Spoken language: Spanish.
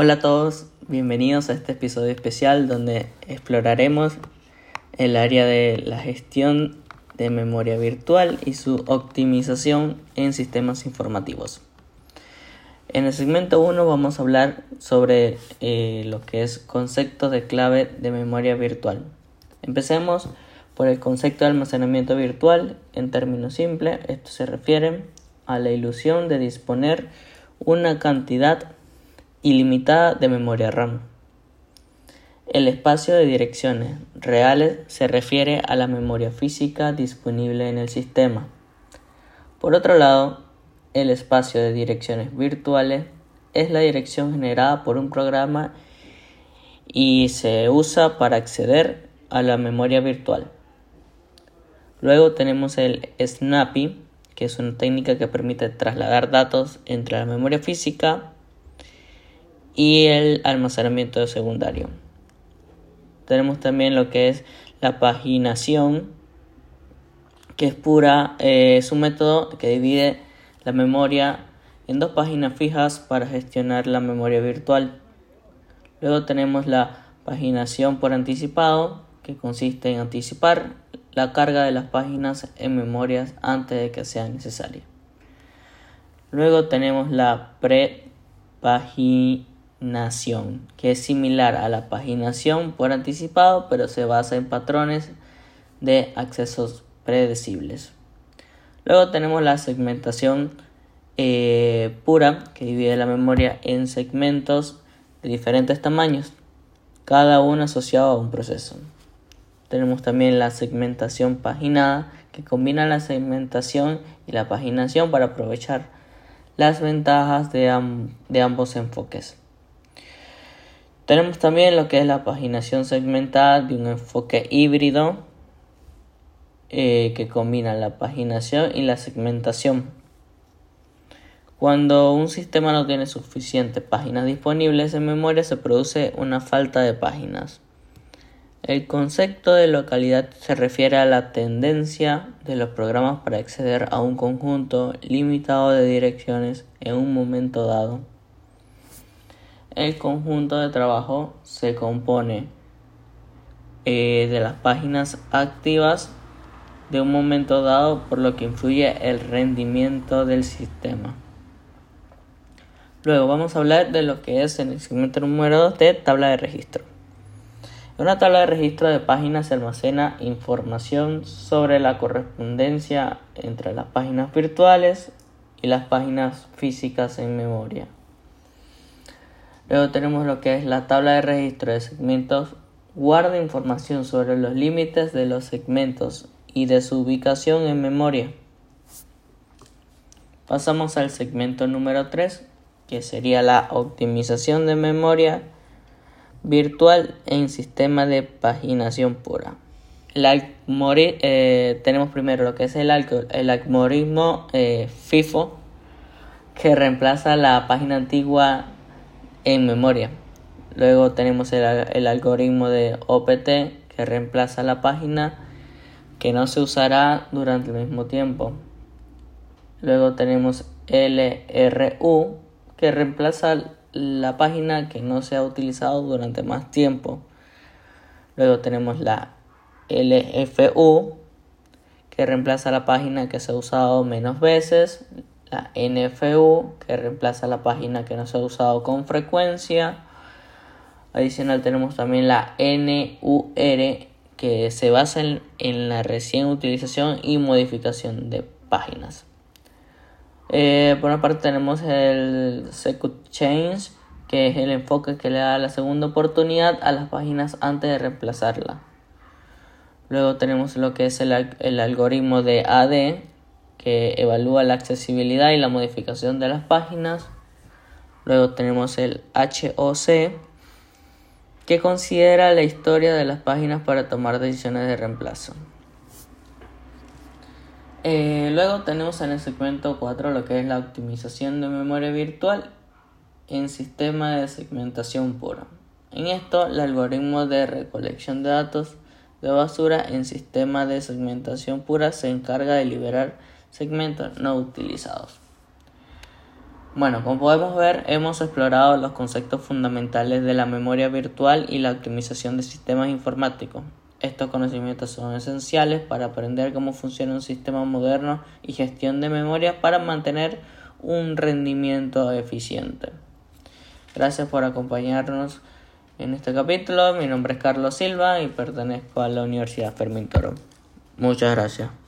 Hola a todos, bienvenidos a este episodio especial donde exploraremos el área de la gestión de memoria virtual y su optimización en sistemas informativos. En el segmento 1 vamos a hablar sobre eh, lo que es concepto de clave de memoria virtual. Empecemos por el concepto de almacenamiento virtual. En términos simples, esto se refiere a la ilusión de disponer una cantidad ilimitada de memoria RAM. El espacio de direcciones reales se refiere a la memoria física disponible en el sistema. Por otro lado, el espacio de direcciones virtuales es la dirección generada por un programa y se usa para acceder a la memoria virtual. Luego tenemos el Snappy, que es una técnica que permite trasladar datos entre la memoria física y el almacenamiento secundario. Tenemos también lo que es la paginación, que es pura, eh, es un método que divide la memoria en dos páginas fijas para gestionar la memoria virtual. Luego tenemos la paginación por anticipado, que consiste en anticipar la carga de las páginas en memorias antes de que sea necesaria. Luego tenemos la prepaginación que es similar a la paginación por anticipado, pero se basa en patrones de accesos predecibles. Luego tenemos la segmentación eh, pura, que divide la memoria en segmentos de diferentes tamaños, cada uno asociado a un proceso. Tenemos también la segmentación paginada, que combina la segmentación y la paginación para aprovechar las ventajas de ambos enfoques. Tenemos también lo que es la paginación segmentada de un enfoque híbrido eh, que combina la paginación y la segmentación. Cuando un sistema no tiene suficientes páginas disponibles en memoria se produce una falta de páginas. El concepto de localidad se refiere a la tendencia de los programas para acceder a un conjunto limitado de direcciones en un momento dado. El conjunto de trabajo se compone eh, de las páginas activas de un momento dado, por lo que influye el rendimiento del sistema. Luego vamos a hablar de lo que es en el segmento número 2 de tabla de registro. Una tabla de registro de páginas almacena información sobre la correspondencia entre las páginas virtuales y las páginas físicas en memoria. Luego tenemos lo que es la tabla de registro de segmentos. Guarda información sobre los límites de los segmentos y de su ubicación en memoria. Pasamos al segmento número 3, que sería la optimización de memoria virtual en sistema de paginación pura. Eh, tenemos primero lo que es el, el algoritmo eh, FIFO, que reemplaza la página antigua en memoria. Luego tenemos el, algoritmo de OPT que reemplaza la página que no se usará durante el mismo tiempo. Luego tenemos LRU que reemplaza la página que no se ha utilizado durante más tiempo. Luego tenemos la LFU que reemplaza la página que se ha usado menos veces la NFU que reemplaza la página que no se ha usado con frecuencia. Adicional tenemos también la NUR que se basa en, la recién utilización y modificación de páginas. Eh, por una parte tenemos el Second Change que es el enfoque que le da la segunda oportunidad a las páginas antes de reemplazarla. Luego tenemos lo que es el, el algoritmo de AD que evalúa la accesibilidad y la modificación de las páginas. Luego tenemos el HOC, que considera la historia de las páginas para tomar decisiones de reemplazo. Eh, luego tenemos en el segmento 4 lo que es la optimización de memoria virtual en sistema de segmentación pura. En esto, el algoritmo de recolección de datos de basura en sistema de segmentación pura se encarga de liberar segmentos no utilizados. Bueno, como podemos ver, hemos explorado los conceptos fundamentales de la memoria virtual y la optimización de sistemas informáticos. Estos conocimientos son esenciales para aprender cómo funciona un sistema moderno y gestión de memoria para mantener un rendimiento eficiente. Gracias por acompañarnos en este capítulo. Mi nombre es Carlos Silva y pertenezco a la Universidad Fermín Toro. Muchas gracias.